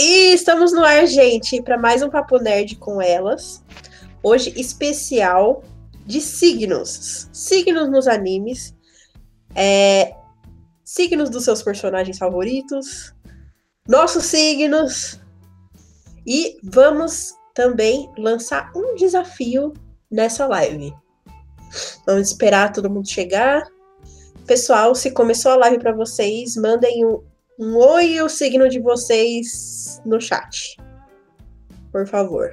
E estamos no ar, gente, para mais um Papo Nerd com elas. Hoje, especial de signos. Signos nos animes. É, signos dos seus personagens favoritos. Nossos signos. E vamos também lançar um desafio nessa live. Vamos esperar todo mundo chegar. Pessoal, se começou a live para vocês, mandem um, um oi e o signo de vocês no chat. Por favor.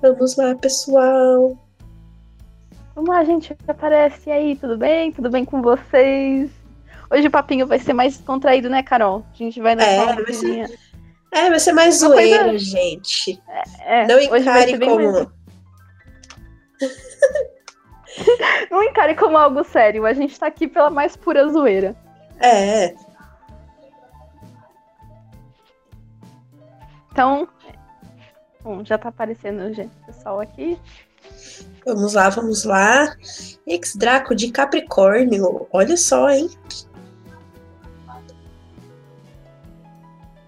Vamos lá, pessoal. Vamos lá, gente. Aparece aí, tudo bem? Tudo bem com vocês? Hoje o papinho vai ser mais descontraído, né, Carol? A gente vai na é, vai ser, é, vai ser mais Uma zoeira, coisa... gente. É, é, Não encare como. Mais... Não encare como algo sério. A gente tá aqui pela mais pura zoeira. É. Então, bom, já tá aparecendo gente, pessoal aqui. Vamos lá, vamos lá. Ex-Draco de Capricórnio. Olha só, hein?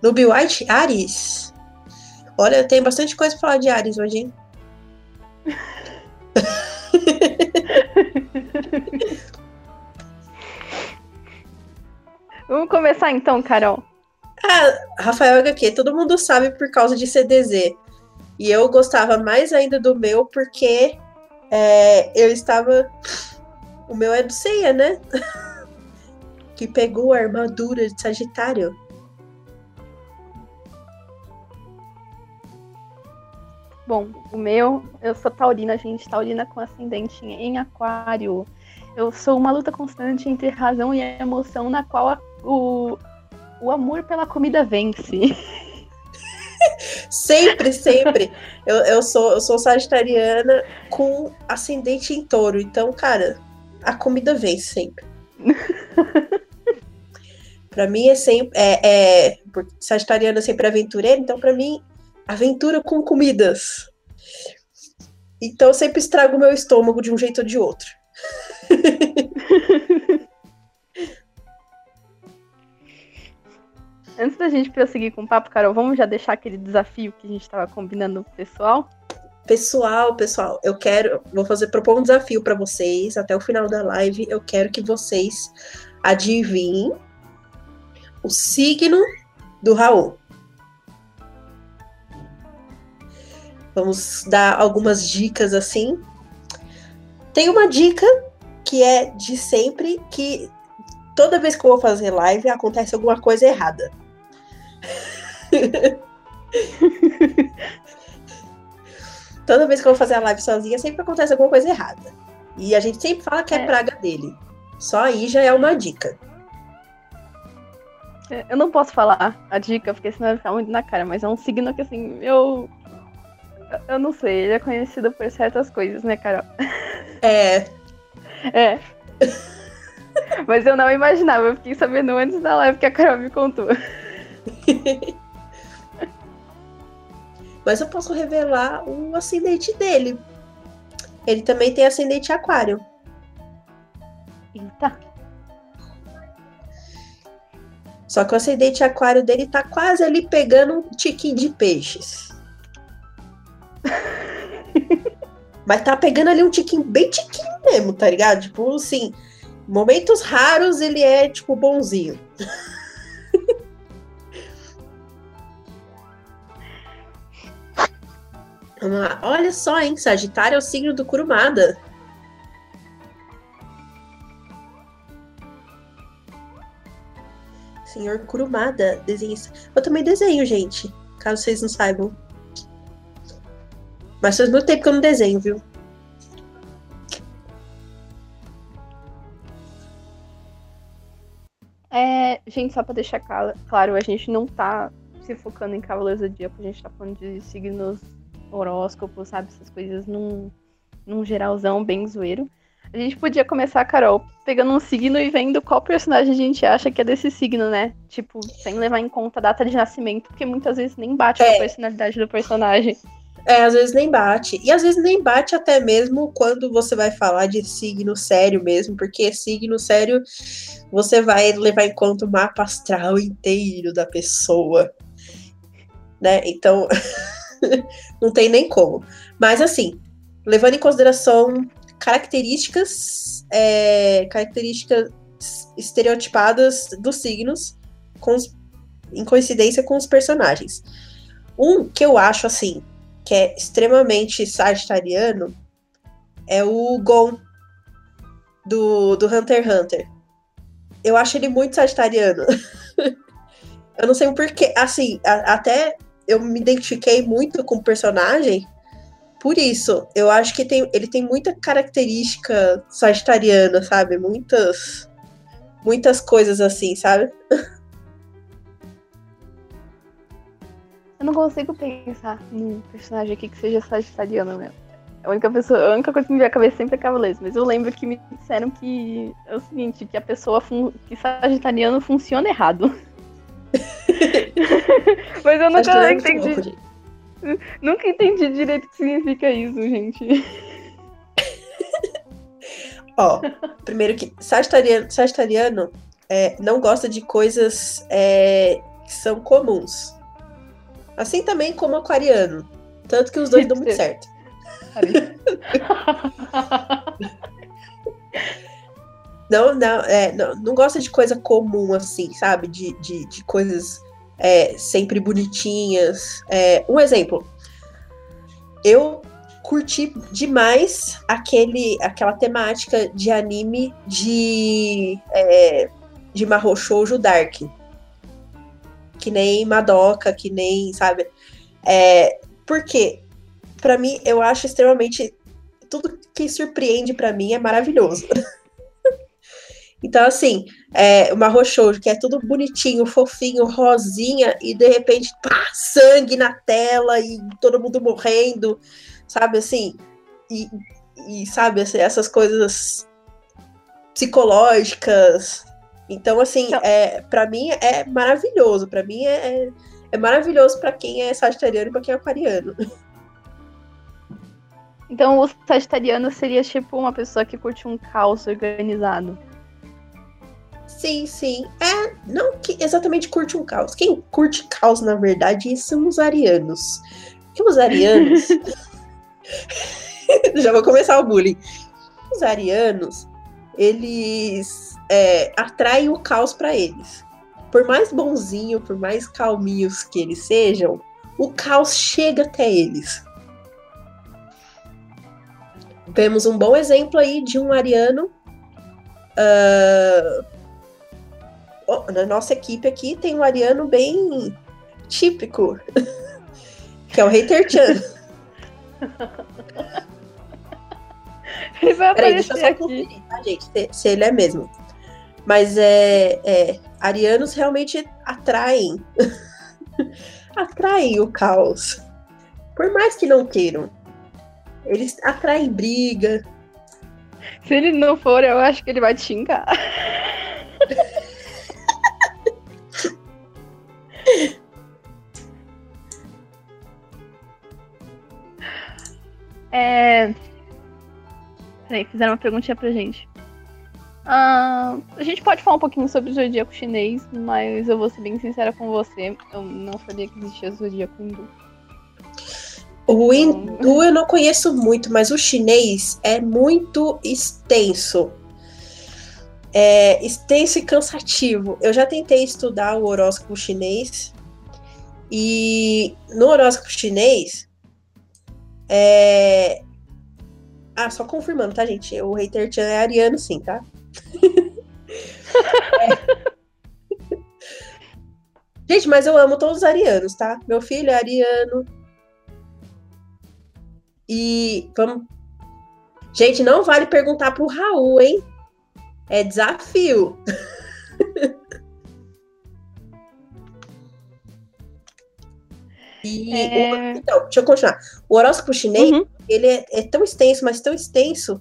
Nubi White, Ares. Olha, tem bastante coisa pra falar de Ares hoje, hein? Vamos começar então, Carol. Ah, Rafael HQ, todo mundo sabe por causa de CDZ. E eu gostava mais ainda do meu porque é, eu estava. O meu é do Ceia, né? que pegou a armadura de Sagitário. Bom, o meu, eu sou taurina, gente, taurina com ascendente em aquário. Eu sou uma luta constante entre razão e emoção, na qual a, o, o amor pela comida vence. sempre, sempre. Eu, eu, sou, eu sou sagitariana com ascendente em touro. Então, cara, a comida vence sempre. para mim é sempre. É, é, sagitariana é sempre aventureira, então para mim aventura com comidas. Então eu sempre estrago o meu estômago de um jeito ou de outro. Antes da gente prosseguir com o papo, Carol, vamos já deixar aquele desafio que a gente estava combinando pro pessoal? Pessoal, pessoal, eu quero, vou fazer propor um desafio para vocês até o final da live. Eu quero que vocês adivinhem o signo do Raul. Vamos dar algumas dicas assim. Tem uma dica que é de sempre que toda vez que eu vou fazer live acontece alguma coisa errada. toda vez que eu vou fazer a live sozinha sempre acontece alguma coisa errada. E a gente sempre fala que é, é praga dele. Só aí já é uma dica. É, eu não posso falar a dica, porque senão vai ficar muito na cara, mas é um signo que assim, eu eu não sei, ele é conhecido por certas coisas, né, Carol? É. É. Mas eu não imaginava, eu fiquei sabendo antes da live que a Carol me contou. Mas eu posso revelar o ascendente dele. Ele também tem ascendente aquário. Eita. Só que o ascendente aquário dele tá quase ali pegando um tiquinho de peixes. Mas tá pegando ali um tiquinho, bem tiquinho mesmo, tá ligado? Tipo, assim, momentos raros ele é, tipo, bonzinho. Vamos lá. Olha só, hein? Sagitário é o signo do Kurumada. Senhor Kurumada, desenhista. Eu também desenho, gente. Caso vocês não saibam. Mas faz muito tempo que eu não desenho, viu? É, gente, só pra deixar claro, a gente não tá se focando em Cavaleiros do Zodíaco, a gente tá falando de signos horóscopos, sabe? Essas coisas num, num geralzão bem zoeiro. A gente podia começar, Carol, pegando um signo e vendo qual personagem a gente acha que é desse signo, né? Tipo, sem levar em conta a data de nascimento, porque muitas vezes nem bate é. com a personalidade do personagem. É, às vezes nem bate. E às vezes nem bate até mesmo quando você vai falar de signo sério mesmo, porque signo sério você vai levar em conta o mapa astral inteiro da pessoa. Né? Então, não tem nem como. Mas assim, levando em consideração características, é, características estereotipadas dos signos com em coincidência com os personagens. Um que eu acho assim, que é extremamente sagitariano, é o Gon do, do Hunter x Hunter. Eu acho ele muito sagitariano. eu não sei o porquê. Assim, a, até eu me identifiquei muito com o personagem por isso. Eu acho que tem, ele tem muita característica sagitariana, sabe? Muitas muitas coisas assim, sabe? Eu não consigo pensar num personagem aqui que seja sagitariano mesmo. A única, pessoa, a única coisa que me vem à cabeça sempre é Cavaleiros, mas eu lembro que me disseram que é o seguinte, que a pessoa que sagitariano funciona errado. mas eu nunca entendi. Nunca entendi direito o que significa isso, gente. Ó, primeiro que Sagitariano, sagitariano é, não gosta de coisas é, que são comuns. Assim também como Aquariano. Tanto que os dois dão muito certo. não, não, é, não, não gosta de coisa comum, assim, sabe? De, de, de coisas é, sempre bonitinhas. É, um exemplo. Eu curti demais aquele, aquela temática de anime de, é, de Mahou Shoujo Dark. Que nem Madoka, que nem, sabe? É, porque, para mim, eu acho extremamente. Tudo que surpreende para mim é maravilhoso. Então, assim, é, uma Roshoujo, que é tudo bonitinho, fofinho, rosinha, e de repente, pá, sangue na tela e todo mundo morrendo, sabe assim? E, e sabe, assim, essas coisas psicológicas. Então, assim, então, é, para mim é maravilhoso. para mim é, é maravilhoso para quem é sagitariano e pra quem é aquariano. Então, o sagitariano seria tipo uma pessoa que curte um caos organizado. Sim, sim. É, não que exatamente curte um caos. Quem curte caos, na verdade, são os arianos. Porque os arianos. Já vou começar o bullying. Os arianos, eles é, atraem o caos para eles. Por mais bonzinho, por mais calminhos que eles sejam, o caos chega até eles. Temos um bom exemplo aí de um ariano uh, na nossa equipe aqui tem um ariano bem típico, que é o Hater Chan. Ele vai Peraí, deixa eu só conferir, tá, gente? Se, se, ele é mesmo. Mas é, é arianos realmente atraem. atraem o caos. Por mais que não queiram. Eles atraem briga. Se ele não for, eu acho que ele vai te xingar. É... Peraí, fizeram uma perguntinha pra gente. Uh, a gente pode falar um pouquinho sobre o zodíaco chinês, mas eu vou ser bem sincera com você. Eu não sabia que existia zodíaco hindu. O hindu eu não conheço muito, mas o chinês é muito extenso. É extenso e cansativo. Eu já tentei estudar o horóscopo chinês. E no horóscopo chinês, é... Ah, só confirmando, tá, gente? O Hater Chan é ariano, sim, tá? É. Gente, mas eu amo todos os arianos, tá? Meu filho é ariano. E vamos. Gente, não vale perguntar pro Raul, hein? É desafio. E é... o, então, deixa eu continuar. O horóscopo chinês, uhum. ele é, é, tão extenso, mas tão extenso,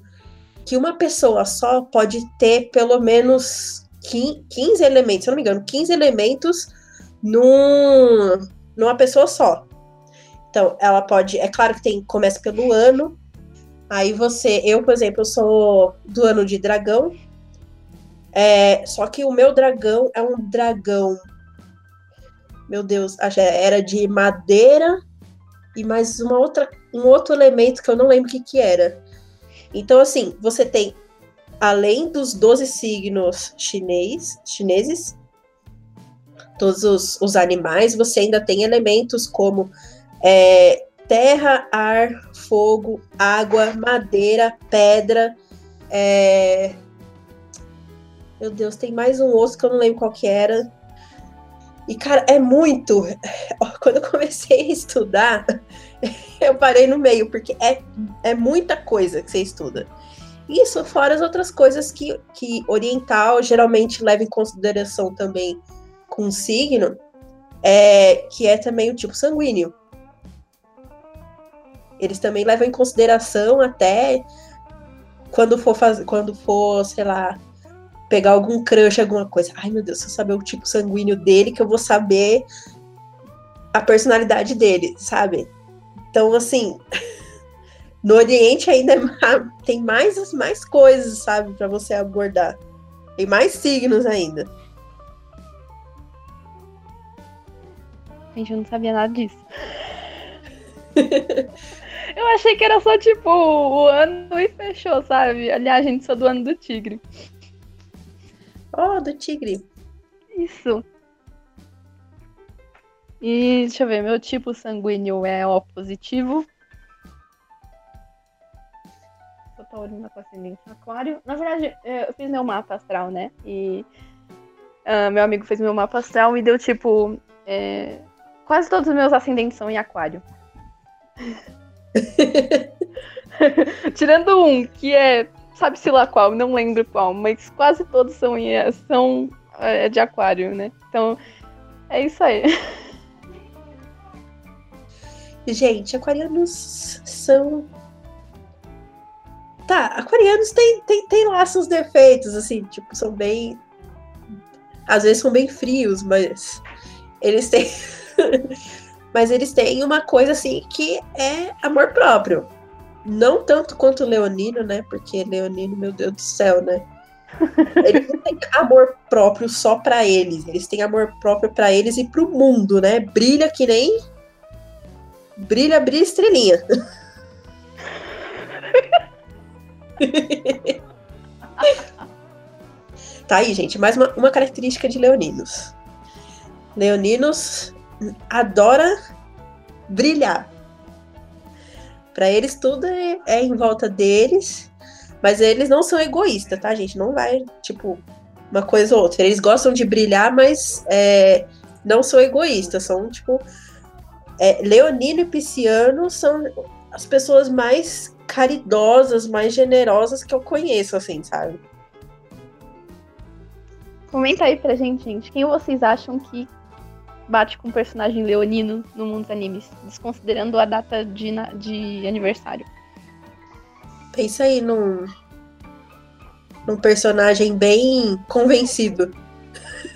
que uma pessoa só pode ter pelo menos 15 elementos, se eu não me engano, 15 elementos num, numa pessoa só. Então, ela pode. É claro que tem começa pelo ano. Aí você. Eu, por exemplo, eu sou do ano de dragão. É, só que o meu dragão é um dragão. Meu Deus, era de madeira e mais uma outra, um outro elemento que eu não lembro o que, que era. Então, assim, você tem, além dos 12 signos chinês, chineses, todos os, os animais, você ainda tem elementos como é, terra, ar, fogo, água, madeira, pedra. É... Meu Deus, tem mais um osso que eu não lembro qual que era. E, cara, é muito. Quando eu comecei a estudar, eu parei no meio, porque é, é muita coisa que você estuda. Isso, fora as outras coisas que, que oriental geralmente leva em consideração também com signo, é, que é também o tipo sanguíneo. Eles também levam em consideração até quando for fazer, quando for, sei lá, pegar algum crush, alguma coisa. Ai, meu Deus, se eu saber o tipo sanguíneo dele, que eu vou saber a personalidade dele, sabe? Então, assim, no Oriente ainda é tem mais, mais coisas, sabe, para você abordar. Tem mais signos ainda. Gente, eu não sabia nada disso. eu achei que era só tipo o ano e fechou, sabe? Aliás, gente, sou do ano do tigre. Oh, do tigre. Isso. E deixa eu ver, meu tipo sanguíneo é O positivo. Sou taurina com ascendente aquário. Na verdade, eu fiz meu mapa astral, né? E uh, meu amigo fez meu mapa astral e deu tipo. É, quase todos os meus ascendentes são em aquário. Tirando um, que é sabe-se lá qual, não lembro qual, mas quase todos são, são é, de aquário, né? Então, é isso aí. Gente, aquarianos são. Tá, aquarianos tem, tem, tem lá seus defeitos, assim, tipo, são bem. Às vezes são bem frios, mas eles têm. mas eles têm uma coisa assim que é amor próprio. Não tanto quanto o Leonino, né? Porque Leonino, meu Deus do céu, né? Eles não têm amor próprio só para eles. Eles têm amor próprio para eles e pro mundo, né? Brilha que nem. Brilha, brilha estrelinha. tá aí, gente. Mais uma, uma característica de leoninos. Leoninos adora brilhar. Para eles tudo é, é, em volta deles, mas eles não são egoístas, tá, gente? Não vai, tipo, uma coisa ou outra. Eles gostam de brilhar, mas é, não são egoístas. São, tipo. É, Leonino e Pisciano são as pessoas mais caridosas, mais generosas que eu conheço, assim, sabe? Comenta aí pra gente, gente. Quem vocês acham que bate com o personagem leonino no mundo dos animes, desconsiderando a data de, de aniversário. Pensa aí num, num personagem bem convencido.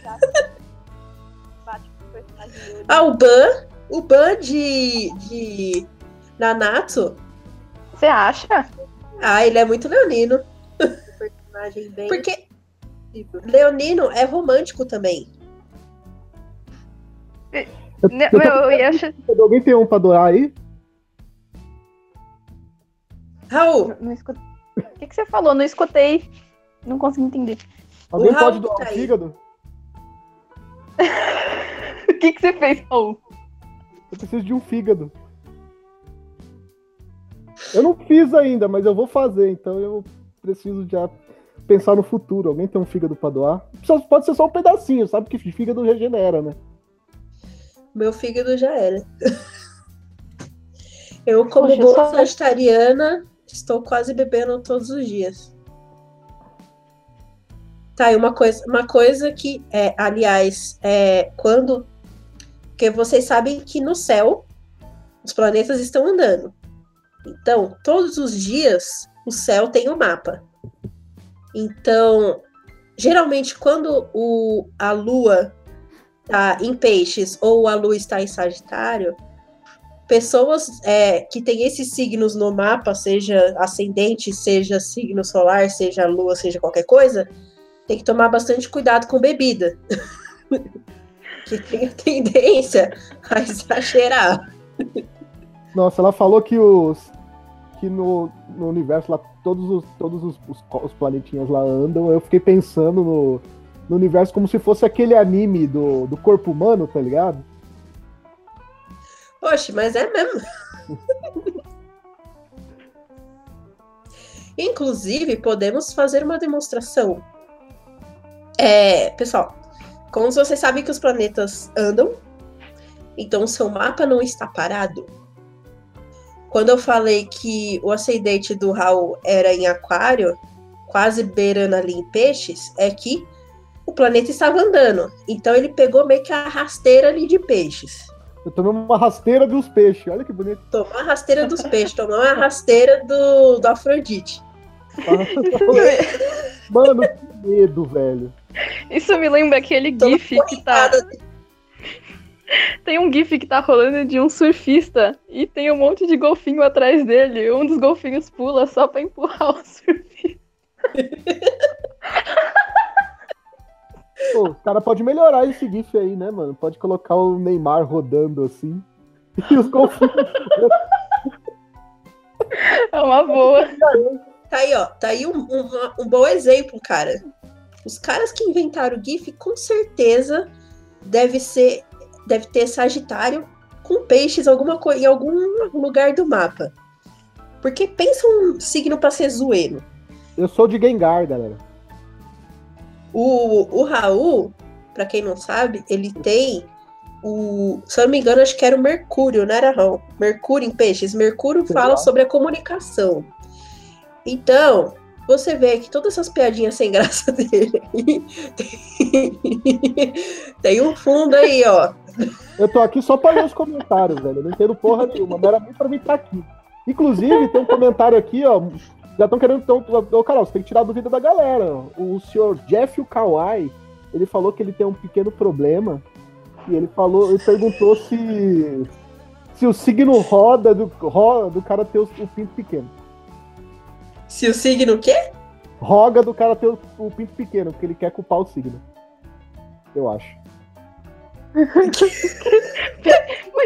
ah, o Ban, o Ban de, de Nanatsu. Você acha? Ah, ele é muito leonino. personagem bem... Porque leonino é romântico também. Meu, eu ia achar... Alguém tem um pra doar aí? Raul! Não, não escutei. O que, que você falou? Não escutei. Não consegui entender. Alguém pode doar tá um fígado? o que, que você fez, Raul? Eu preciso de um fígado. Eu não fiz ainda, mas eu vou fazer, então eu preciso já pensar no futuro. Alguém tem um fígado pra doar? Pode ser só um pedacinho, sabe que fígado regenera, né? meu fígado já era. Eu, como Poxa, boa só... vegetariana, estou quase bebendo todos os dias. Tá, e uma coisa, uma coisa que, é, aliás, é quando. Porque vocês sabem que no céu os planetas estão andando. Então, todos os dias o céu tem um mapa. Então, geralmente, quando o, a Lua está em peixes ou a lua está em Sagitário, pessoas é, que têm esses signos no mapa, seja ascendente, seja signo solar, seja lua, seja qualquer coisa, tem que tomar bastante cuidado com bebida. que tem a tendência a exagerar. Nossa, ela falou que os que no, no universo lá todos os todos os, os, os planetinhas lá andam. Eu fiquei pensando no, no universo como se fosse aquele anime do, do corpo humano, tá ligado? Poxa, mas é mesmo. Inclusive, podemos fazer uma demonstração. É, pessoal, como vocês sabem que os planetas andam, então o seu mapa não está parado. Quando eu falei que o ascendente do Raul era em aquário, quase beirando ali em peixes, é que o planeta estava andando. Então ele pegou meio que a rasteira ali de peixes. Eu tomei uma rasteira dos peixes, olha que bonito. Tomou a rasteira dos peixes, tomou uma rasteira do, do Afrodite. Mano, que medo, velho. Isso me lembra aquele GIF que tá. Tem um GIF que tá rolando de um surfista e tem um monte de golfinho atrás dele. Um dos golfinhos pula só pra empurrar o surfista. Pô, o cara pode melhorar esse GIF aí, né, mano? Pode colocar o Neymar rodando assim. E os golfinhos. é uma boa. Tá aí, ó. Tá aí um, um, um bom exemplo, cara. Os caras que inventaram o GIF, com certeza, deve ser. Deve ter Sagitário com peixes alguma em algum lugar do mapa. Porque pensa um signo pra ser zoeiro. Eu sou de Gengar, galera. O, o Raul, para quem não sabe, ele tem o. Se eu não me engano, acho que era o Mercúrio, não era Raul? Mercúrio em peixes. Mercúrio fala sobre a comunicação. Então, você vê que todas essas piadinhas sem graça dele tem, tem um fundo aí, ó. Eu tô aqui só para ler os comentários, velho. Eu não entendo porra nenhuma. Não era nem pra mim estar aqui. Inclusive, tem um comentário aqui, ó. Já estão querendo. Ô, Carol, você tem que tirar a dúvida da galera. O senhor Jeff Kawai, ele falou que ele tem um pequeno problema. E ele falou, ele perguntou se. Se o signo roda do, roda do cara ter o, o pinto pequeno. Se o signo o quê? Roga do cara ter o, o pinto pequeno, porque ele quer culpar o signo. Eu acho. Mas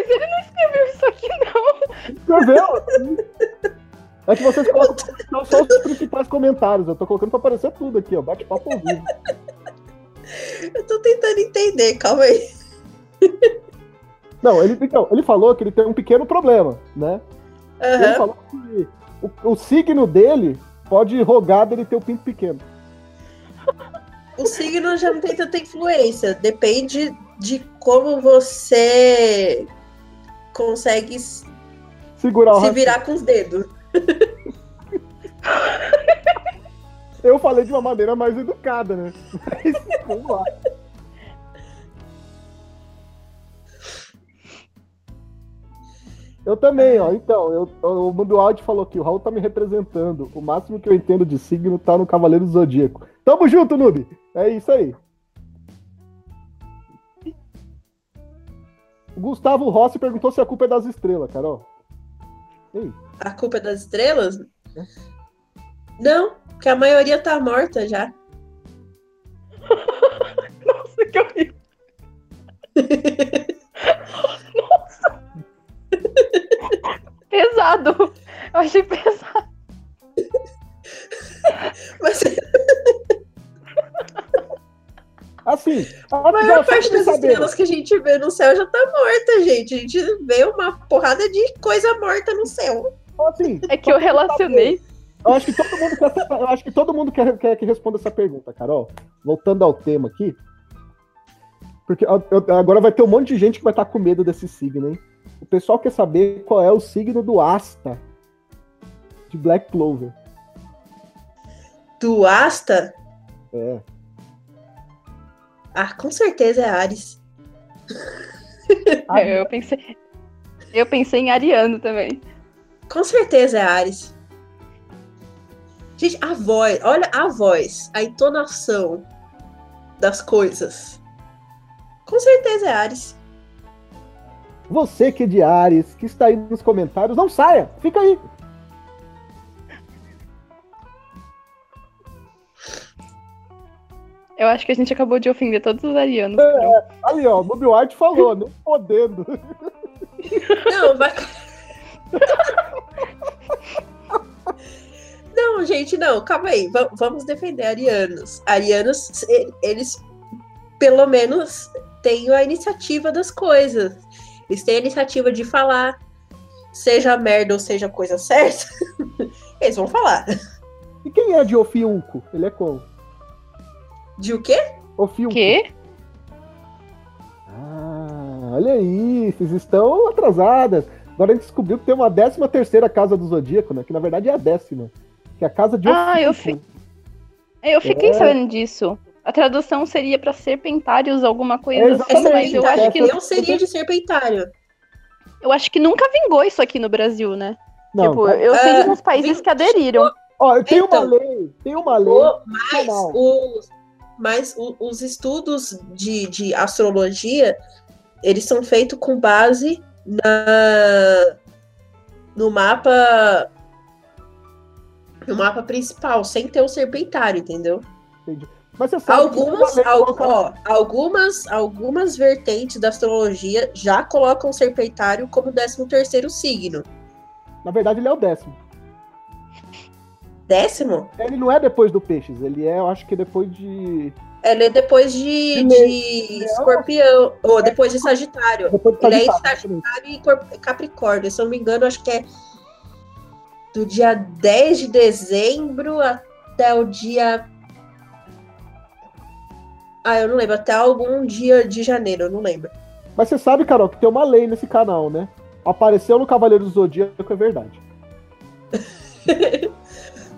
ele não escreveu isso aqui, não. Escreveu? É que vocês colocam só os principais comentários. Eu tô colocando pra aparecer tudo aqui, ó. Bate-papo ao vivo. Eu tô tentando entender, calma aí. Não, ele, então, ele falou que ele tem um pequeno problema, né? Uhum. Ele falou que o, o signo dele pode rogar dele ter o pinto pequeno. O signo já não tem tanta influência. Depende de como você consegue Segurar se virar com os dedos. Eu falei de uma maneira mais educada, né? Mas vamos lá. Eu também, ó. Então, eu, o Mundo Áudio falou que o Raul tá me representando. O máximo que eu entendo de signo tá no Cavaleiro do Zodíaco. Tamo junto, Noob! É isso aí. O Gustavo Rossi perguntou se a culpa é das estrelas, Carol. Ei. A culpa é das estrelas? É. Não, porque a maioria tá morta já. Nossa, que horrível. pesado. Eu achei pesado. Mas... Assim, a maior parte das saber. estrelas que a gente vê no céu já tá morta, gente. A gente vê uma porrada de coisa morta no céu. Assim, é que eu relacionei. Eu acho que todo mundo quer, eu acho que todo mundo quer, quer que responda essa pergunta, Carol. Voltando ao tema aqui. Porque eu, agora vai ter um monte de gente que vai estar com medo desse signo, hein? O pessoal quer saber qual é o signo do Asta de Black Clover. Do Asta? É. Ah, com certeza é Ares. Ah, eu pensei. Eu pensei em Ariano também. Com certeza é Ares. Gente, a voz, olha a voz, a entonação das coisas. Com certeza é Ares. Você que é de Ares, que está aí nos comentários, não saia, fica aí. Eu acho que a gente acabou de ofender todos os arianos. É, aí, ó, Noob White falou, nem podendo. Não, vai. Não, gente, não, calma aí. Va- vamos defender arianos. Arianos, eles pelo menos têm a iniciativa das coisas. Eles têm a iniciativa de falar, seja merda ou seja coisa certa, eles vão falar. E quem é de Ofiunco? Ele é como? De o quê? Ofiunco. Quê? Ah, olha aí, vocês estão atrasadas. Agora a gente descobriu que tem uma décima terceira casa do Zodíaco, né? Que na verdade é a décima. Que é a casa de Ah, eu Ofiunco. Eu fiquei É. sabendo disso. A tradução seria pra serpentários, alguma coisa É, assim, mas eu acho, que, eu seria de serpentário. eu acho que nunca vingou isso aqui no Brasil, né? Não, tipo, tá- eu sei Ah, de uns países ving- que aderiram. Ó, tem então. uma lei, tem uma lei. O- mas Não. os, mas o- os estudos de, de astrologia, eles são feitos com base na, no mapa no mapa principal, sem ter o serpentário, entendeu? Mas você sabe Algumas, que al- coloca- ó, algumas, algumas vertentes da astrologia já colocam o serpentário como 13 terceiro signo. Na verdade, ele é o décimo. Décimo? Ele não é depois do Peixes, ele é, eu acho que depois de. Ele é depois de, De de escorpião, ou depois de sagitário. Depois do Ele é Sagitário. Sagitário e Capricórnio. Se eu não me engano, acho que é do dia 10 de dezembro até o dia. Ah, eu não lembro. Até algum dia de janeiro, eu não lembro. Mas você sabe, Carol, que tem uma lei nesse canal, né? Apareceu no Cavaleiro do Zodíaco, é verdade.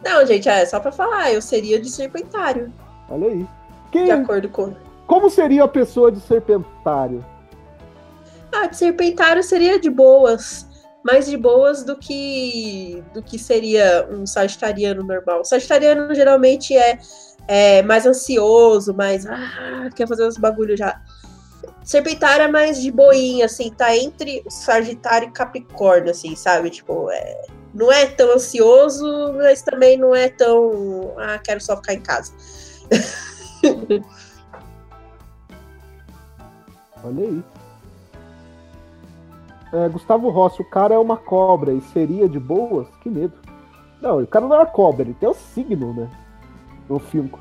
Não, gente, é só pra falar. Eu seria de serpentário, Olha aí. Quem, de acordo com. como seria a pessoa de serpentário? Ah, de serpentário seria de boas. Mais de boas do que do que seria um sagitariano normal. O sagitariano geralmente é, é mais ansioso, mais. Ah, quer fazer uns bagulho já. Serpentário é mais de boinha, assim, tá entre Sagitário e Capricórnio, assim, sabe? Tipo, é, não é tão ansioso, mas também não é tão. Ah, quero só ficar em casa. Olha aí. É, Gustavo Rossi, o cara é uma cobra e seria de boas? Que medo. Não, o cara não é uma cobra, ele tem o signo, né? O Filco.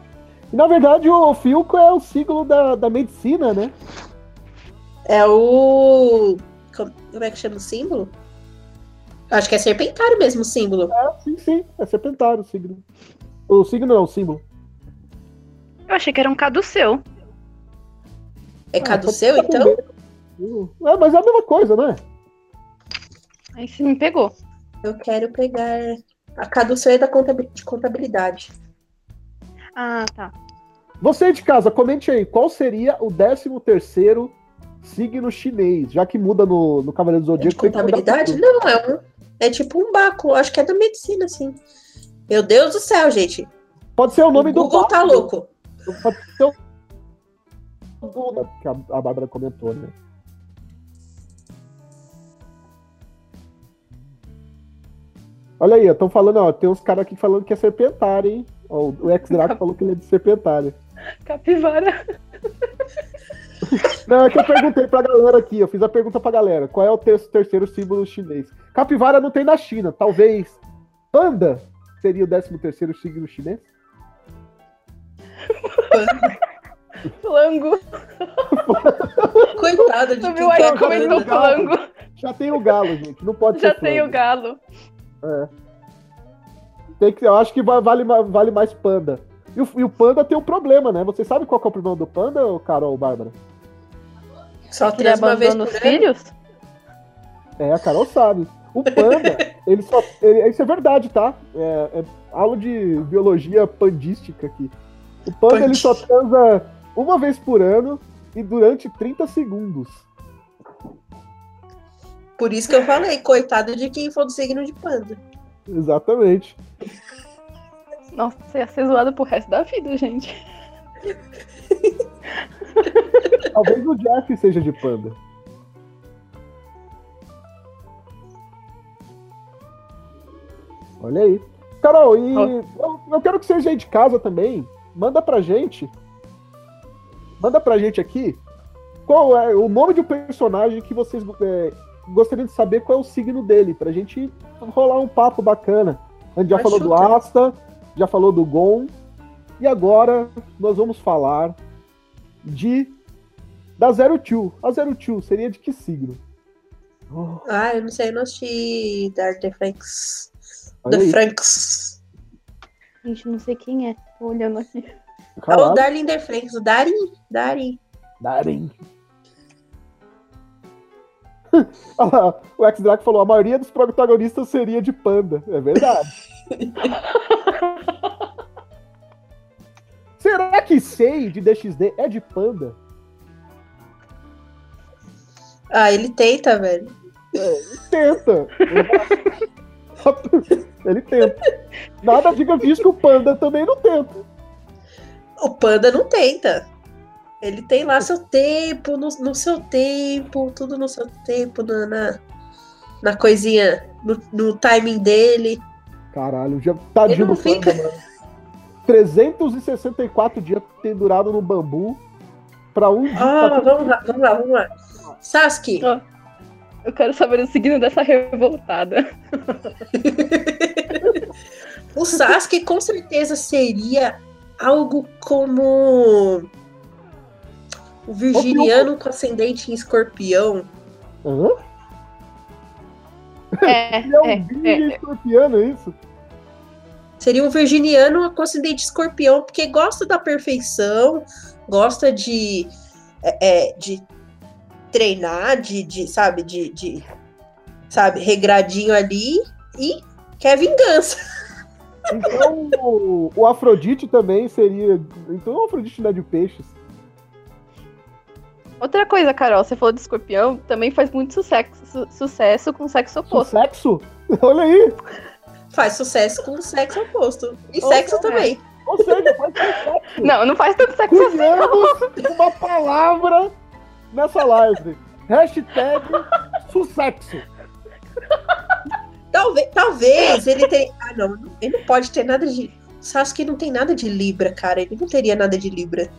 E na verdade o Filco é o signo da, da medicina, né? É o. Como é que chama o símbolo? Acho que é serpentário mesmo o símbolo. É, sim, sim, é serpentário o signo. O signo não, o símbolo. Eu achei que era um caduceu. É Ah, caduceu, pode então? É, mas é a mesma coisa, né? Aí você me pegou. Eu quero pegar. A caduceu é da contabi- de contabilidade. Ah, tá. Você de casa, comente aí, qual seria o 13 terceiro signo chinês? Já que muda no, no Cavaleiro do É de Zodíaco. mudar contabilidade? Não, é um. É tipo um báculo. Acho que é da medicina, assim. Meu Deus do céu, gente. Pode ser o nome o do Google tá báculo. louco. Pode ser o... Que a, a Bárbara comentou, né? Olha aí, estão falando, ó, tem uns caras aqui falando que é serpentário, hein? Ó, o ex-Draco falou que ele é de serpentário. Capivara. Não, é que eu perguntei pra galera aqui, eu fiz a pergunta pra galera. Qual é o ter- terceiro símbolo chinês? Capivara não tem na China, talvez. Panda seria o 13 terceiro signo chinês? Flango. Coitado de quem Comentou galo. flango. Já tem o galo, gente. Não pode Já ser tem flango. o galo. É. Tem que, eu acho que va- vale, vale mais panda. E o, e o panda tem um problema, né? Você sabe qual que é o problema do panda, Carol Bárbara? Só Ele uma vez abandona os filhos? É, a Carol sabe. O panda, ele só. ele- isso é verdade, tá? É, é aula de biologia pandística aqui. O panda ele só transa uma vez por ano e durante 30 segundos. Por isso que eu falei, coitado de quem for do signo de panda. Exatamente. Nossa, você ia ser zoado pro resto da vida, gente. Talvez o Jeff seja de panda. Olha aí. Carol, e oh. eu, eu, quero que seja aí de casa também. Manda pra gente. Manda pra gente aqui qual é o nome de um personagem que vocês é, gostariam de saber qual é o signo dele, pra gente rolar um papo bacana. A gente já falou do Asta, já falou do Gon, e agora nós vamos falar de da Zero Two. A Zero Two seria de que signo? Oh. Ah, eu não sei, eu não assisti The Franks. The Franks. Gente, não sei quem é. Tô olhando aqui. É o Darling The Franks, o Darin. Darin. Darin. O X-Drac falou: a maioria dos protagonistas seria de panda. É verdade. Será que Sei de DXD é de panda? Ah, ele tenta, velho. É, ele tenta. ele tenta. Nada diga disso que o panda também não tenta. O panda não tenta. Ele tem lá seu tempo, no, no seu tempo, tudo no seu tempo, na, na, na coisinha, no, no, timing dele. Caralho, já tadinho do fica... mano. 364 dias pendurado no bambu pra um dia. Ah, vamos lá, vamos lá, vamos lá. Sasuke. Oh, eu quero saber o signo dessa revoltada. o Sasuke com certeza seria algo como o virginiano com ascendente em escorpião. Hã? É, é um é, é, escorpiano, é isso? Seria um virginiano com ascendente escorpião, porque gosta da perfeição, gosta de, é, é, de treinar, de, de sabe, de, de, sabe, regradinho ali e quer vingança. Então o, o Afrodite também seria. Então o Afrodite não é de peixes. Outra coisa, Carol, você falou de escorpião, também faz muito sucesso, su sucesso com sexo oposto. Sexo? Olha aí! Faz sucesso com sexo oposto. E Ou sexo seja, também. Ou seja, faz sexo. Não, não faz tanto sexo assim. uma palavra nessa live. Hashtag sucesso. Talvez, talvez ele tenha. Ah, não. Ele não pode ter nada de. Sasuke não tem nada de Libra, cara. Ele não teria nada de Libra.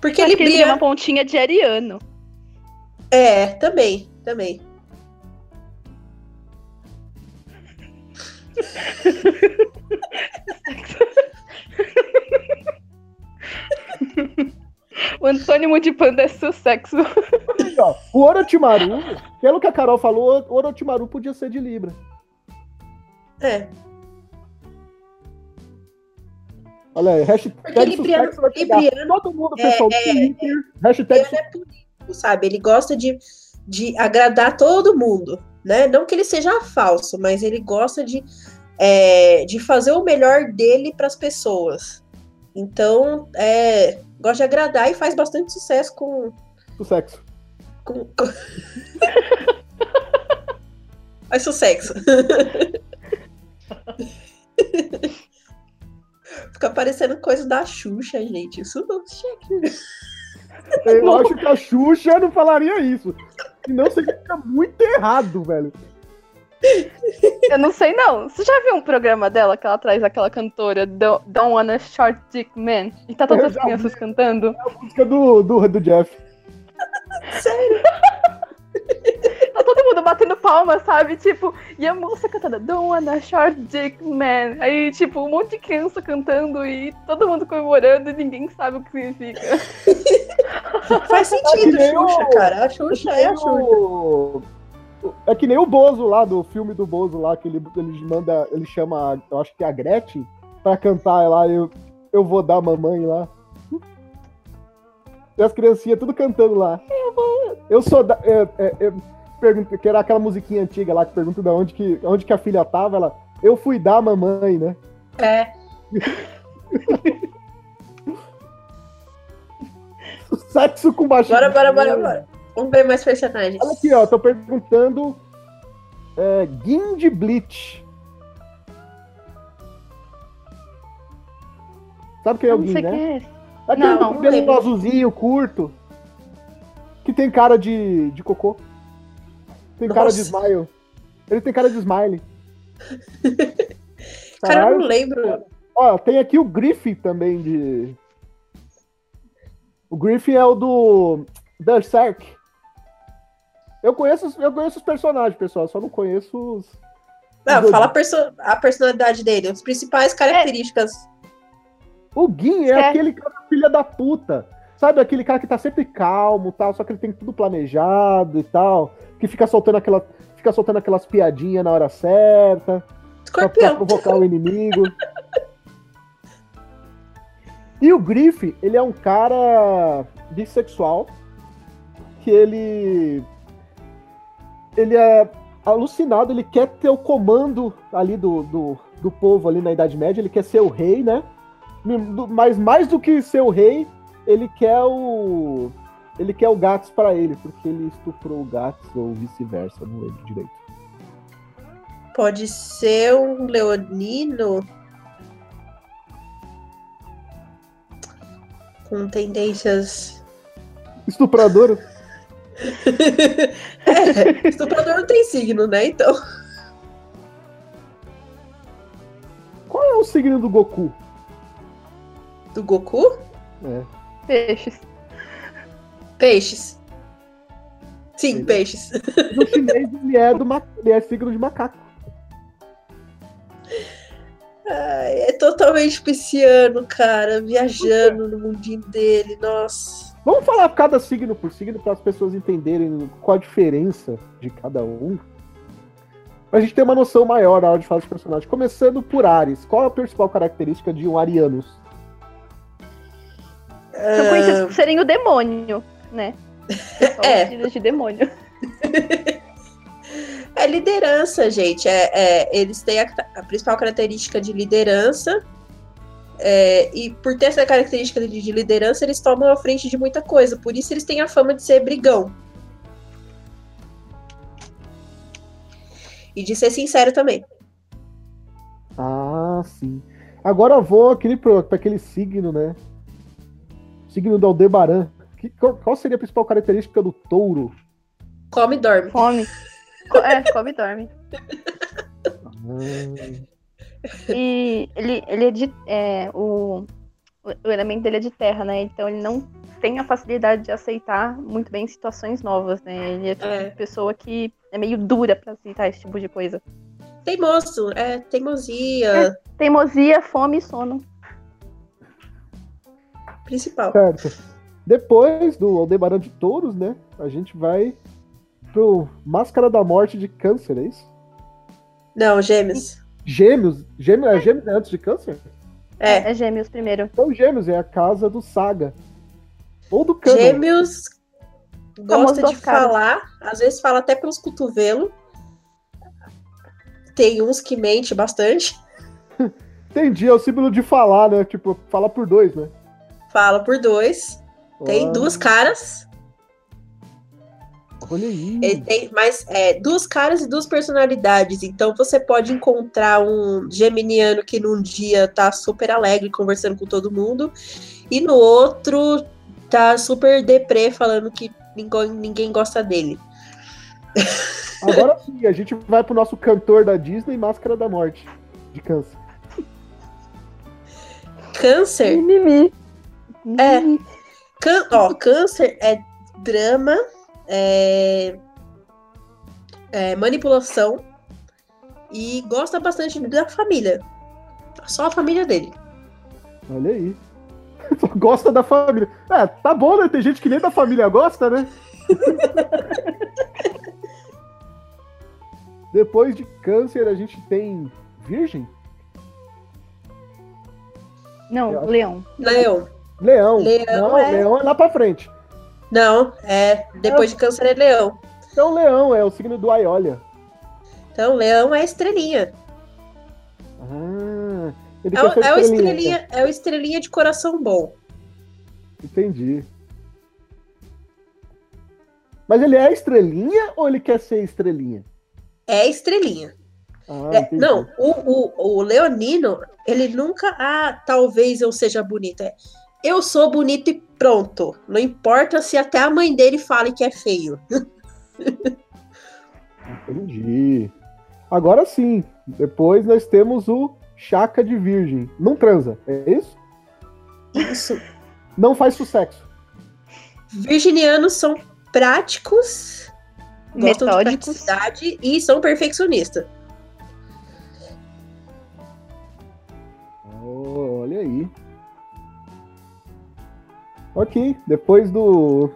Porque ele brilha. uma pontinha de ariano. É, também, também. o antônimo de panda é sucesso. o Orochimaru, pelo que a Carol falou, o Orochimaru podia ser de Libra. É. Olha aí, hashtag Libriano, Libriano todo mundo, pessoal, é, Twitter, é, hashtag ele é político, sabe? Ele gosta de, de agradar todo mundo, né? Não que ele seja falso, mas ele gosta de, é, de fazer o melhor dele para as pessoas. Então, é, gosta de agradar e faz bastante sucesso com... Sucesso. Com, com... faz sucesso. Fica parecendo coisa da Xuxa, gente. Isso não Eu acho que a Xuxa não falaria isso. Senão seria muito errado, velho. Eu não sei, não. Você já viu um programa dela que ela traz aquela cantora Don't, Don't Wanna Short Dick Man? E tá todas as crianças vi. cantando? É a música do, do, do Jeff. Sério? Tá todo mundo batendo palma, sabe? Tipo, e a moça cantando Don't wanna short dick man. Aí, tipo, um monte de criança cantando e todo mundo comemorando e ninguém sabe o que significa. Faz sentido, é Xuxa, o... cara. A Xuxa é a Xuxa. É que nem o Bozo lá, do filme do Bozo lá, que ele, ele manda, ele chama, eu acho que é a Gretchen, pra cantar lá, eu, eu vou dar mamãe lá. E as criancinhas tudo cantando lá. Eu sou da. É, é, é, pergunta, que era aquela musiquinha antiga lá que pergunta de onde que, onde que a filha tava, ela. Eu fui dar a mamãe, né? É. Sexo com baixinho. Bora, bora, bora, bora. Vamos ver mais personagens. Olha aqui, ó. Tô perguntando. É, Gind Bleach. Sabe quem é o Gind, né? É aquele não, cabelo não azulzinho, curto. Que tem cara de, de cocô. Tem Nossa. cara de smile. Ele tem cara de smile. Cara, eu não lembro. Ó, tem aqui o Griffin também de. O Griffin é o do Berserk. Eu conheço, eu conheço os personagens, pessoal, só não conheço os. Não, os fala a, perso a personalidade dele, as principais características. O Gin é, É. aquele cara filha da puta. Sabe aquele cara que tá sempre calmo, tal, só que ele tem tudo planejado e tal, que fica soltando aquela fica soltando aquelas piadinhas na hora certa, pra, pra Escorpião. provocar o inimigo. E o Griff, ele é um cara bissexual que ele ele é alucinado, ele quer ter o comando ali do, do, do povo ali na Idade Média, ele quer ser o rei, né? Mas mais do que ser o rei, ele quer o ele quer o Gats para ele, porque ele estuprou o Gats ou vice-versa, não lembro direito. Pode ser um leonino com tendências. Estuprador, é, estuprador não tem signo, né? Então. qual é o signo do Goku? Do Goku? É. Peixes. Peixes. Sim, Ele- peixes. No chinês ele é do ma- ele é signo de macaco. Ai, é totalmente pisciano, cara. Viajando no mundinho dele. Nossa. Vamos falar cada signo por signo para as pessoas entenderem qual a diferença de cada um. Pra gente ter uma noção maior na hora de falar dos personagens. Começando por Ares. Qual é a principal característica de um Arianos? São conhecidos por serem o demônio, né? É. de demônio. É liderança, gente. É, é, eles têm a, a principal característica de liderança. é, e por ter essa característica de, de liderança, eles tomam a frente de muita coisa. Por isso eles têm a fama de ser brigão. E de ser sincero também. Ah, sim. Agora eu vou aquele, para aquele signo, né? Signo do Aldebaran. Que, qual, qual seria a principal característica do touro? Come e dorme. Come. Co- É, come e dorme. Ah, E ele, ele é de. É, o, o elemento dele é de terra, né? Então ele não tem a facilidade de aceitar muito bem situações novas, né? Ele é tipo É. pessoa que é meio dura pra aceitar esse tipo de coisa. Teimoso, é teimosia Teimosia, fome e sono. Principal. certo. Depois do Aldebaran de touros, né? A gente vai pro Máscara da Morte de Câncer, é isso? Não, gêmeos. Gêmeos? Gêmeos, é gêmeos antes de câncer? É, É gêmeos primeiro. Então, Gêmeos é a casa do Saga. Ou do Cano. gêmeos gosta de falar, às vezes fala até pelos cotovelos. Tem uns que mente bastante. Entendi, é o símbolo de falar, né? Tipo, fala por dois, né? Fala por dois. Tem duas caras. Olha aí. Ele tem mais é, duas caras e duas personalidades. Então você pode encontrar um geminiano que num dia tá super alegre conversando com todo mundo, e no outro tá super deprê falando que ninguém, ninguém gosta dele. Agora sim, a gente vai pro nosso cantor da Disney, Máscara da Morte, de câncer. Câncer, Mimimi. É. Cân- ó, câncer é drama, é, é manipulação e gosta bastante da família. Só a família dele. Olha aí. Só gosta da família. É, tá bom, né? Tem gente que nem da família gosta, né? Depois de câncer, a gente tem virgem? Não, leão. Leão. Leão. Leão Não, é- leão é lá pra frente. Não, é. Depois de câncer é leão. Então, leão é o signo do Aiolia. Então, leão é estrelinha. Ah, ele É o, é o estrelinha, estrelinha, é o estrelinha de coração bom. Entendi. Mas ele é estrelinha ou ele quer ser estrelinha? É estrelinha. Ah, É, não, o, o, o leonino, ele nunca. Ah, talvez eu seja bonito. Eu sou bonito e pronto. Não importa se até a mãe dele fale que é feio. Entendi. Agora sim. Depois nós temos o chaca de virgem. Não transa, é isso? Isso. Não faz sucesso. Virginianos são práticos, gostam de Metódicos. e são perfeccionistas. Oh, olha aí. Ok, depois do.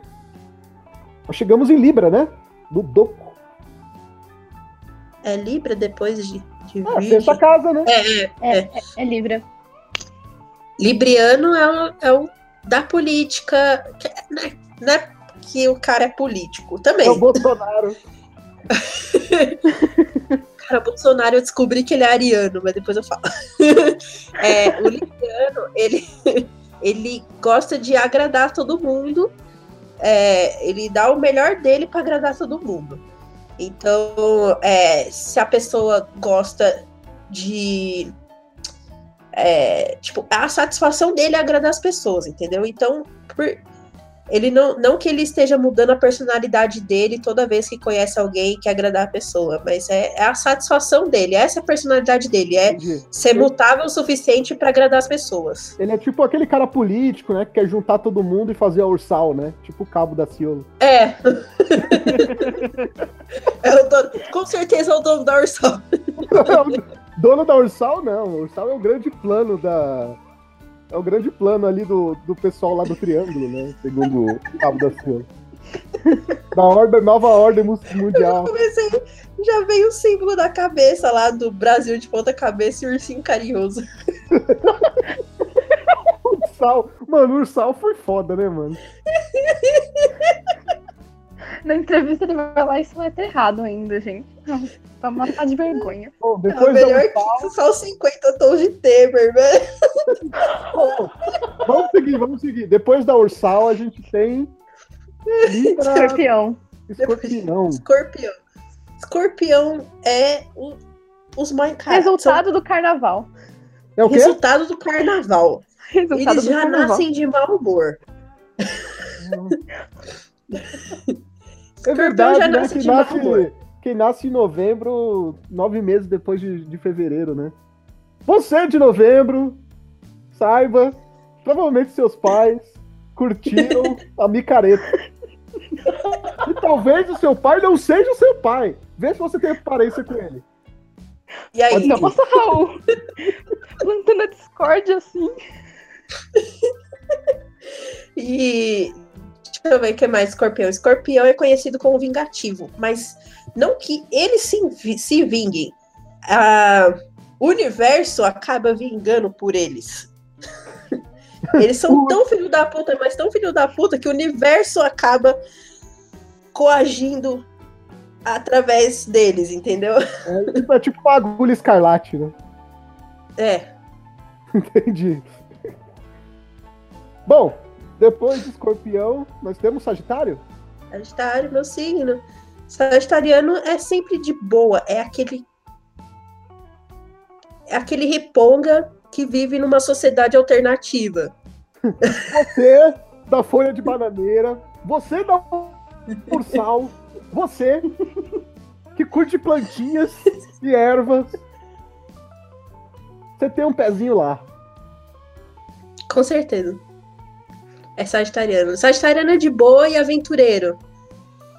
Nós chegamos em Libra, né? Do Doco. É Libra depois de, de Ah, Virgem. sexta casa, né? É, é, É, é, é Libra. Libriano é o, é o da política. que- né, Não é que o cara é político também. É o Bolsonaro. Cara, Bolsonaro eu descobri que ele é ariano, mas depois eu falo. É, o libriano, ele, ele gosta de agradar todo mundo. é, ele dá o melhor dele para agradar todo mundo. Então, é, se a pessoa gosta de. é, tipo, a satisfação dele é agradar as pessoas, entendeu? Então, por- ele não, não que ele esteja mudando a personalidade dele toda vez que conhece alguém e quer agradar a pessoa, mas é, é a satisfação dele, essa é a personalidade dele, é Entendi. ser mutável o suficiente para agradar as pessoas. Ele é tipo aquele cara político, né? Que quer juntar todo mundo e fazer a ursal, né? Tipo o cabo da Ciolo. É. é o dono, com certeza é o dono da Ursal. Dono da Ursal, não. O Ursal é o grande plano da. É o grande plano ali do, do pessoal lá do Triângulo, né? Segundo o cabo da Ciolo. Da ordem, nova ordem mu- mundial. Comecei, já veio o símbolo da cabeça lá do Brasil de ponta cabeça e ursinho carinhoso. Ursal. Mano, o Ursal foi foda, né, mano? Na entrevista ele vai lá e isso vai ter errado ainda, gente. Não, Pra matar de vergonha. Bom, É depois da melhor Ursal. que só os 50 tons de Temer, velho. Bom, vamos seguir, vamos seguir. Depois da Ursal, a gente tem. Libra, Escorpião. Escorpião. Escorpião. Escorpião é o- os mais caros. Resultado do carnaval. É o quê? Resultado do carnaval. Resultado Eles do já carnaval. nascem de mau humor. É verdade, já né? nasce Que de mau nasce, humor. Quem nasce em novembro, nove meses depois de, de fevereiro, né? Você de novembro, saiba, provavelmente seus pais curtiram a micareta. E talvez o seu pai não seja o seu pai. Vê se você tem parência com ele. E aí. Nossa, Raul! Plantando a discórdia assim. E deixa eu ver o que mais escorpião. Escorpião é conhecido como vingativo, mas não que eles se, se vinguem. Ah, o universo acaba vingando por eles. Eles são tão filho da puta, mas tão filho da puta que o universo acaba coagindo através deles, entendeu? É, tipo- é tipo uma agulha escarlate, né? É. Entendi. Bom, depois de escorpião, nós temos Sagitário? Sagitário, meu signo. Sagitariano é sempre de boa, é aquele. É aquele riponga que vive numa sociedade alternativa. Você da folha de bananeira, você da ursal, você que curte plantinhas e ervas. Você tem um pezinho lá. Com certeza. É sagitariano. Sagitariano é de boa e aventureiro.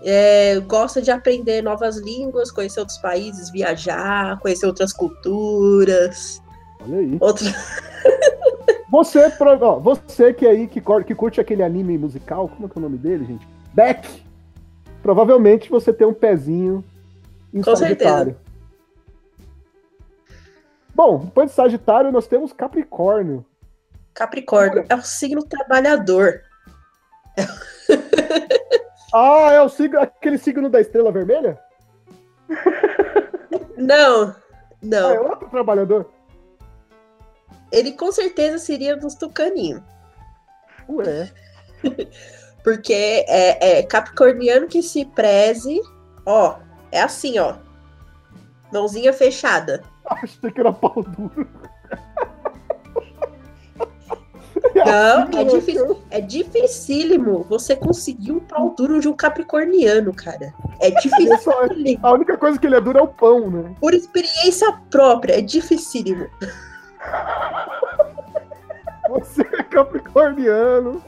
É, gosta de aprender novas línguas, conhecer outros países, viajar, conhecer outras culturas. Olha aí. Outros... Você, ó, você que aí que, que curte aquele anime musical, como é que é o nome dele, gente? Beck. Provavelmente você tem um pezinho em Com Sagitário. Bom, depois de Sagitário nós temos Capricórnio. Capricórnio é o signo trabalhador. Ah, é o signo, aquele signo da estrela vermelha? Não, Ah, não. é outro trabalhador? Ele com certeza seria dos tucaninhos. Ué. Porque é, é capricorniano que se preze, ó, é assim, ó. Mãozinha fechada. Achei que era pau duro. Não, é difícil. É dificílimo você conseguir um pau duro de um capricorniano, cara. É só- difícil. A única coisa que ele é duro é o pão, né? Por experiência própria, é dificílimo. capricorniano.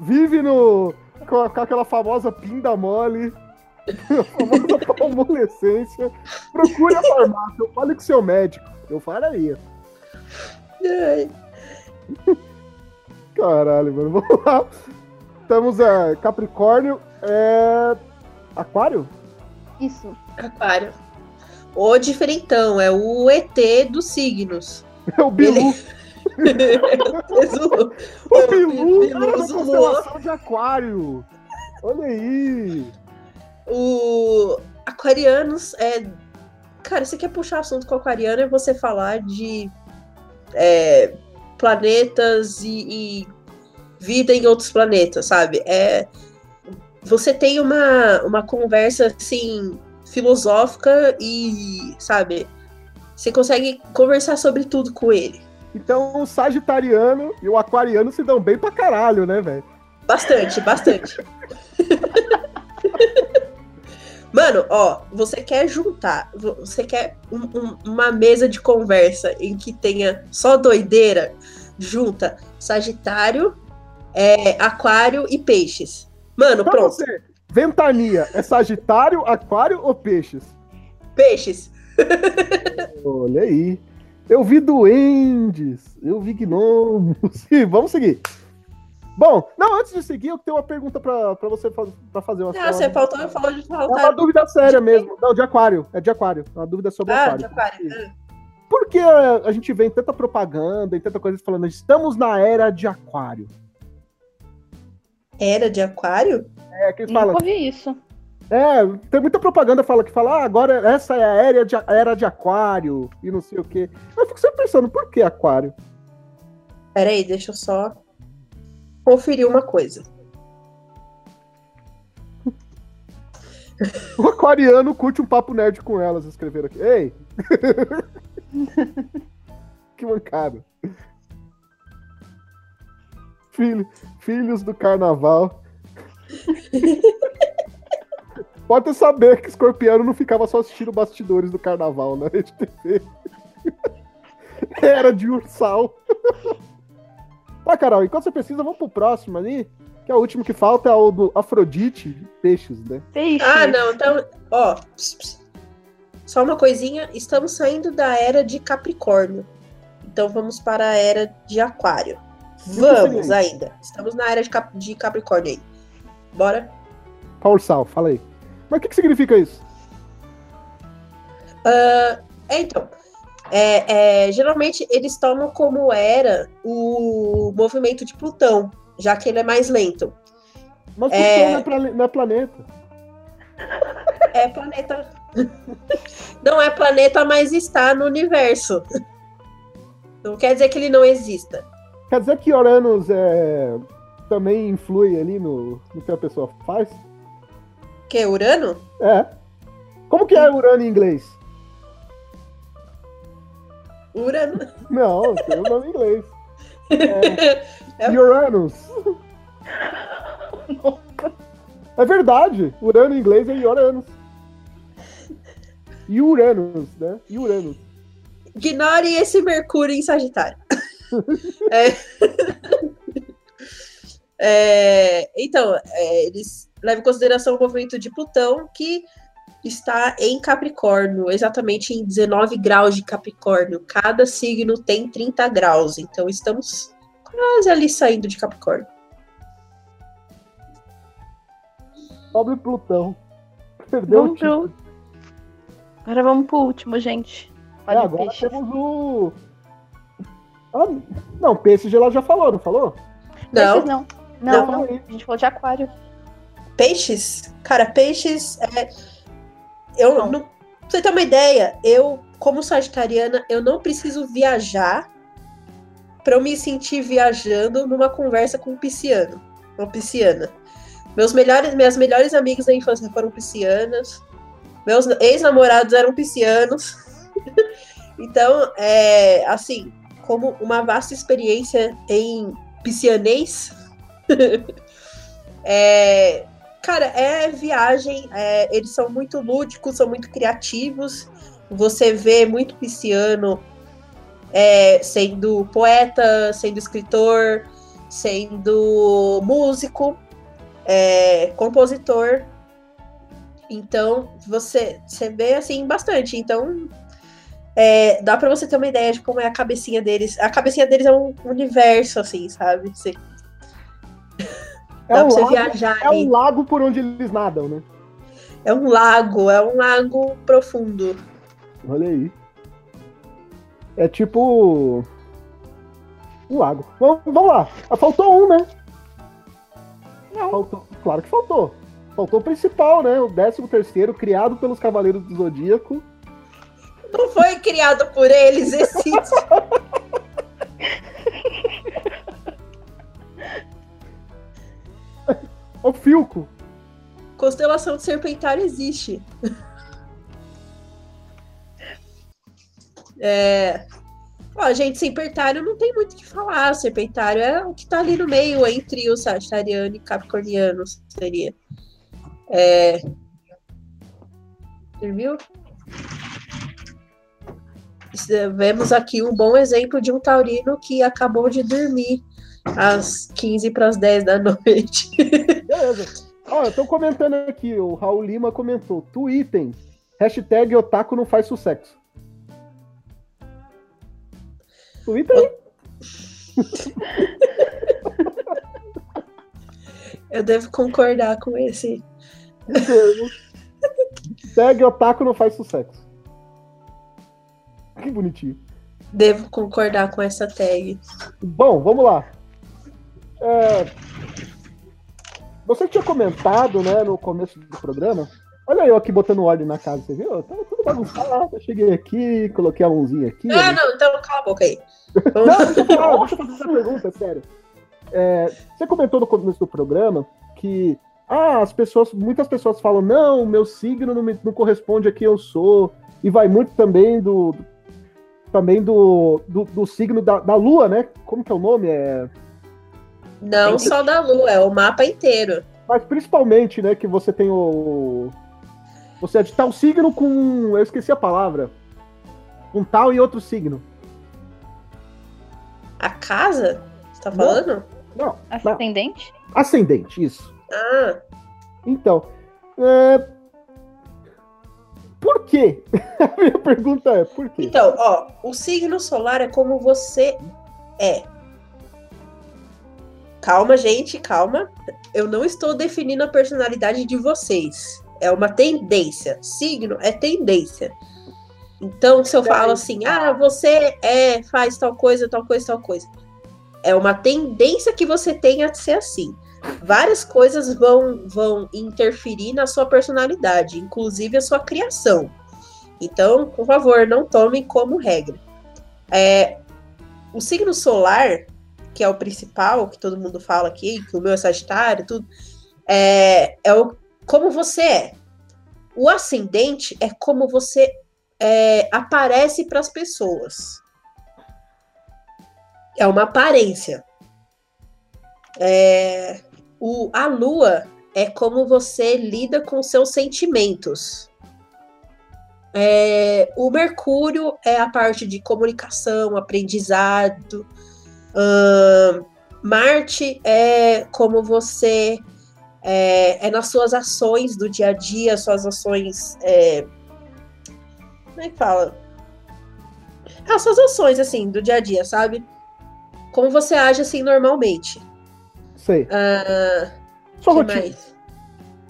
Vive no. Com, aquela famosa pinda mole. A famosa convalescência. Procure a farmácia. Fale com seu médico. Eu falaria. Ai. Caralho, mano. Vamos lá. Estamos a Capricórnio. É. Aquário? Isso. Aquário. O diferentão, é o ET dos signos. É o Bilu. Zulu. O Bilu é Bilu, uma Zulu. constelação de aquário. Olha aí. O aquarianos é. Cara, você quer puxar assunto com aquariano é você falar de é, planetas e, e vida em outros planetas, sabe? É, você tem uma, uma conversa assim filosófica e, sabe, você consegue conversar sobre tudo com ele. Então o Sagitariano e o Aquariano se dão bem pra caralho, né, velho? Bastante, bastante. Mano, ó, você quer juntar, você quer um- um- uma mesa de conversa em que tenha só doideira, junta Sagitário, é, Aquário e Peixes. Mano, Pra pronto, você, Ventania é Sagitário, Aquário ou Peixes? Peixes. Olha aí. Eu vi duendes, eu vi gnomos. Vamos seguir. Bom, não, antes de seguir, eu tenho uma pergunta pra, pra você fa- pra fazer. Uma, Ah, você faltou, falou de É uma faltar. dúvida séria mesmo. Não, de aquário. É de aquário. É uma dúvida sobre Ah, aquário. de Aquário. Ah. Por que a, gente vê em tanta propaganda e tanta coisa falando estamos na era de aquário? Era de Aquário? É, que eles falam. Nunca ouvi isso. É, tem muita propaganda que fala que fala, ah, agora essa é a era de, era de aquário e não sei o quê. Eu fico sempre pensando, por que aquário? Pera aí, deixa eu só conferir uma coisa. O aquariano curte um papo nerd com elas, escreveram aqui. Ei! que mancada. Filho, filhos do carnaval. Pode saber que escorpiano não ficava só assistindo bastidores do carnaval na Rede TV. Era de ursal. Tá, Carol, enquanto você precisa, vamos pro próximo ali. Que é o último que falta, é o do Afrodite de Peixes, né? Peixe. Ah, não, então, ó, ps, ps. só uma coisinha, estamos saindo da era de Capricórnio. Então vamos para a era de Aquário. Vamos ainda. Estamos na era de, Cap- de Capricórnio aí. Bora? Pra ursal, fala aí. Mas o que, que significa isso? É, então, é, é, geralmente eles tomam como era o movimento de Plutão, já que ele é mais lento. Mas É. Plutão não, é não é planeta. É planeta. Não é planeta, mas está no universo. Não quer dizer que ele não exista. Quer dizer que Uranus é, também influi ali no, no que a pessoa faz? Que é Urano? É. Como que é Urano em inglês? Urano. Não, tem o nome em inglês. É. Uranus. É verdade. Urano em inglês é Uranus. Uranus, né? Uranus. Ignore esse Mercúrio em Sagitário. É. É, então, é, eles levam em consideração o movimento de Plutão, que está em Capricórnio, exatamente em 19 graus de Capricórnio. Cada signo tem 30 graus, então estamos quase ali saindo de Capricórnio. Pobre Plutão. Perdeu o Vamos título. pro... Agora vamos pro último, gente. É, Olha o agora peixe. temos o. Ah, não, PSG lá já falou, não falou? Não, Peixes não. Não, Não. não. A gente falou de aquário. peixes, cara, peixes é. Eu Não. não. Pra você ter uma ideia, eu, como sagitariana, eu não preciso viajar pra eu me sentir viajando numa conversa com um pisciano. Uma pisciana. Meus melhores, minhas melhores amigas da infância foram piscianas. Meus ex-namorados eram piscianos. então, é assim, como uma vasta experiência em piscianês. é, Cara, é viagem, é, eles são muito lúdicos, são muito criativos. Você vê muito pisciano é, sendo poeta, sendo escritor, sendo músico, é, compositor. Então, você, você vê assim bastante. Então, é, dá para você ter uma ideia de como é a cabecinha deles. A cabecinha deles é um universo, assim, sabe? Você... É um pra você lago, viajar. É aí. um lago por onde eles nadam, né? É um lago, é um lago profundo. Olha aí. É tipo. Um lago. Vamos, vamos lá. Ah, faltou um, né? Não. Faltou. Claro que faltou. Faltou o principal, né? O 13 terceiro, criado pelos Cavaleiros do Zodíaco. Não foi criado por eles, esse. o Filco. Constelação de Serpentário existe. É... Ó, gente, Serpentário não tem muito o que falar. Serpentário é o que tá ali no meio entre o Sagitariano e Capricorniano, seria. É... Viu? Vemos aqui um bom exemplo de um taurino que acabou de dormir às 15 para as 10 da noite. Beleza. Ó, eu tô comentando aqui, o Raul Lima comentou, Twitter, hashtag otaku não faz sucesso. Twitter aí. Eu devo concordar com esse. Hashtag otaku não faz sucesso. Que bonitinho. Devo concordar com essa tag. Bom, vamos lá. É, você tinha comentado, né, no começo do programa. Olha eu aqui botando óleo na casa, você viu? Tava tudo bagunçado. Eu cheguei aqui, coloquei a mãozinha aqui. Ah, não, então cala a boca aí. não, deixa eu, falar, deixa eu fazer essa pergunta, sério. É, você comentou no começo do programa que ah, as pessoas, muitas pessoas falam, não, meu signo não, me, não corresponde a quem eu sou. E vai muito também do. também do, do, do signo da, da lua, né? Como que é o nome? É. Não só da Lua, é o mapa inteiro. Mas principalmente, né, que você tem o. Você é de tal signo com. Eu esqueci a palavra. Com tal e outro signo. A casa? Você tá falando? Não. não Ascendente? Não. Ascendente, isso. Ah. Então. É... Por quê? a minha pergunta é, por quê? Então, ó, o signo solar é como você é. Calma, gente, calma. Eu não estou definindo a personalidade de vocês. É uma tendência. Signo é tendência. Então, se eu falo assim, ah, você é, faz tal coisa, tal coisa, tal coisa. É uma tendência que você tem a ser assim. Várias coisas vão, vão interferir na sua personalidade, inclusive a sua criação. Então, por favor, não tomem como regra. É, o signo solar que é o principal, que todo mundo fala aqui, que o meu é Sagitário, tudo, é, é o, como você é. O ascendente é como você é, aparece para as pessoas. É uma aparência. É, o, a lua é como você lida com seus sentimentos. É, o Mercúrio é a parte de comunicação, aprendizado, Uh, Marte é como você é, é, nas suas ações do dia a dia, suas ações. É, como é que fala? As suas ações, assim, do dia a dia, sabe? Como você age, assim, normalmente. Sei. Uh, Sua rotina. Mais?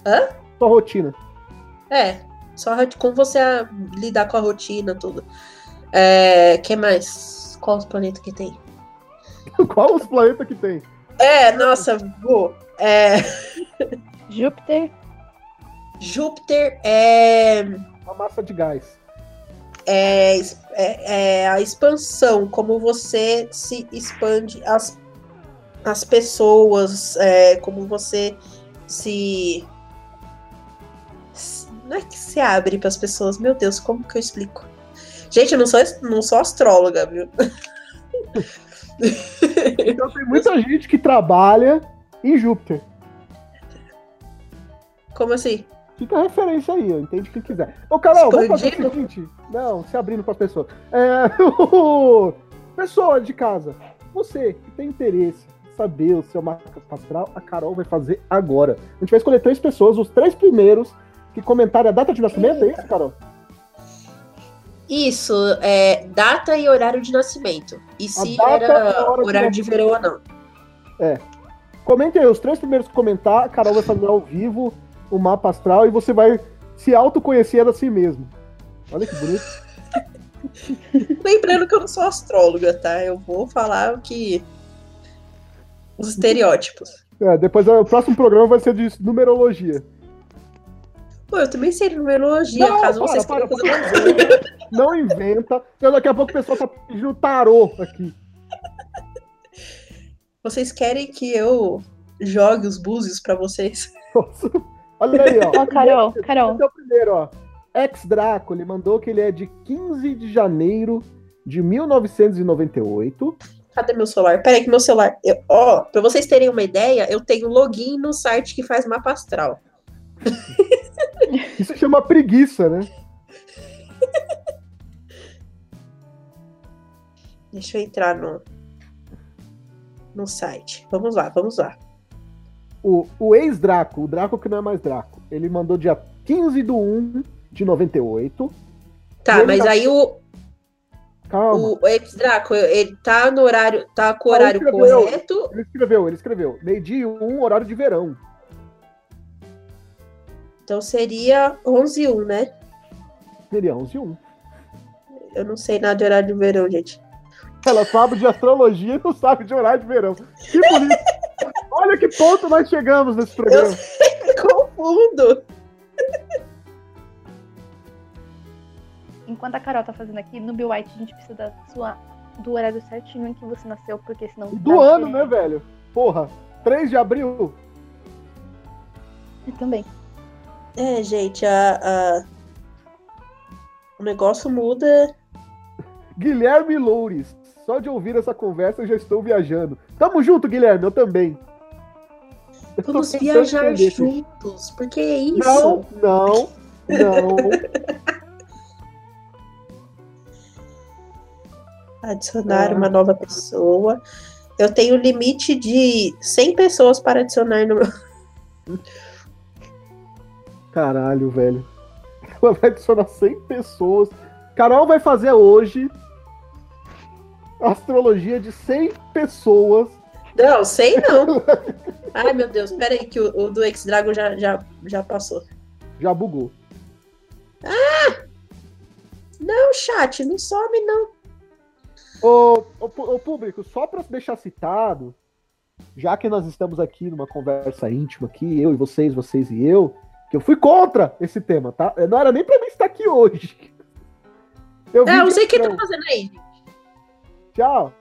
Hã? Sua rotina. É, só como você lidar com a rotina, tudo. É, que mais? Qual os planetas que tem? Qual os planetas que tem? É, nossa, vou. É... Júpiter. Júpiter é. Uma massa de gás. É, é, é, a expansão, como você se expande as, as pessoas, é, como você se. Não é que se abre para as pessoas, meu Deus, como que eu explico? Gente, eu não sou, não sou astróloga, viu? Então tem muita gente que trabalha em Júpiter. Como assim? Fica a referência aí, ó, entende quem quiser. Ô, Carol, vamos fazer o seguinte. Não, se abrindo para as pessoas. É, Pessoa de casa, você que tem interesse em saber o seu mapa astral, a Carol vai fazer agora. A gente vai escolher três pessoas, os três primeiros que comentarem a data de nascimento, é isso, Carol? Isso, é data e horário de nascimento. E se era horário de verão ou não. É. Comentem aí, os três primeiros que comentar, a Carol vai fazer ao vivo o mapa astral e você vai se autoconhecer a si mesmo. Olha que bonito. Lembrando que eu não sou astróloga, tá? Eu vou falar o que. Os estereótipos. É, depois o próximo programa vai ser de numerologia. Pô, eu também sei numerologia, não, caso para, vocês para, para, Não inventa. Então daqui a pouco o pessoal tá pedindo tarô aqui. Vocês querem que eu jogue os búzios pra vocês? Nossa. Olha aí, ó. Ó, Carol, Carol. Esse é o primeiro, ó. Ex-Draco, ele mandou que ele é de 15 de janeiro de 1998. Cadê meu celular? Peraí que meu celular... Eu, ó, pra vocês terem uma ideia, eu tenho login no site que faz mapa astral. Isso chama preguiça, né? Deixa eu entrar no, no site. Vamos lá, vamos lá. O, o ex-Draco, o Draco que não é mais Draco, ele mandou dia 15 do 1 de 98. Tá, mas tá... aí o. Calma. O ex-Draco, ele tá no horário. Tá com o horário ele correto. Ele escreveu, ele escreveu. Meio-dia 1, horário de verão. Então seria 11 e 1, né? Seria 11 e 1. Eu não sei nada de horário de verão, gente. Ela sabe de astrologia e não sabe de horário de verão. Que bonito. Olha que ponto nós chegamos nesse programa. Eu confundo. Enquanto a Carol tá fazendo aqui, no Bill White a gente precisa da sua, do horário certinho em que você nasceu, porque senão. Do ano, né, velho? Porra, 3 de abril. Eu também. É, gente, a, a... o negócio muda. Guilherme Loures. Só de ouvir essa conversa eu já estou viajando. Tamo junto, Guilherme, eu também. Vamos viajar juntos, porque é isso. Não, não, não. Adicionar é. uma nova pessoa. Eu tenho limite de 100 pessoas para adicionar no meu. Caralho, velho. Ela vai adicionar 100 pessoas. Carol vai fazer hoje astrologia de 100 pessoas. Não, 100 não. Ai, meu Deus. Pera aí que o, o do X-Dragon já, já, já passou. Já bugou. Ah! Não, chat, não some, não. Ô, ô, ô público, só para deixar citado, já que nós estamos aqui numa conversa íntima aqui, eu e vocês, vocês e eu, eu fui contra esse tema, tá? Não era nem pra mim estar aqui hoje. Eu, é, eu sei o que tá fazendo aí. Tchau.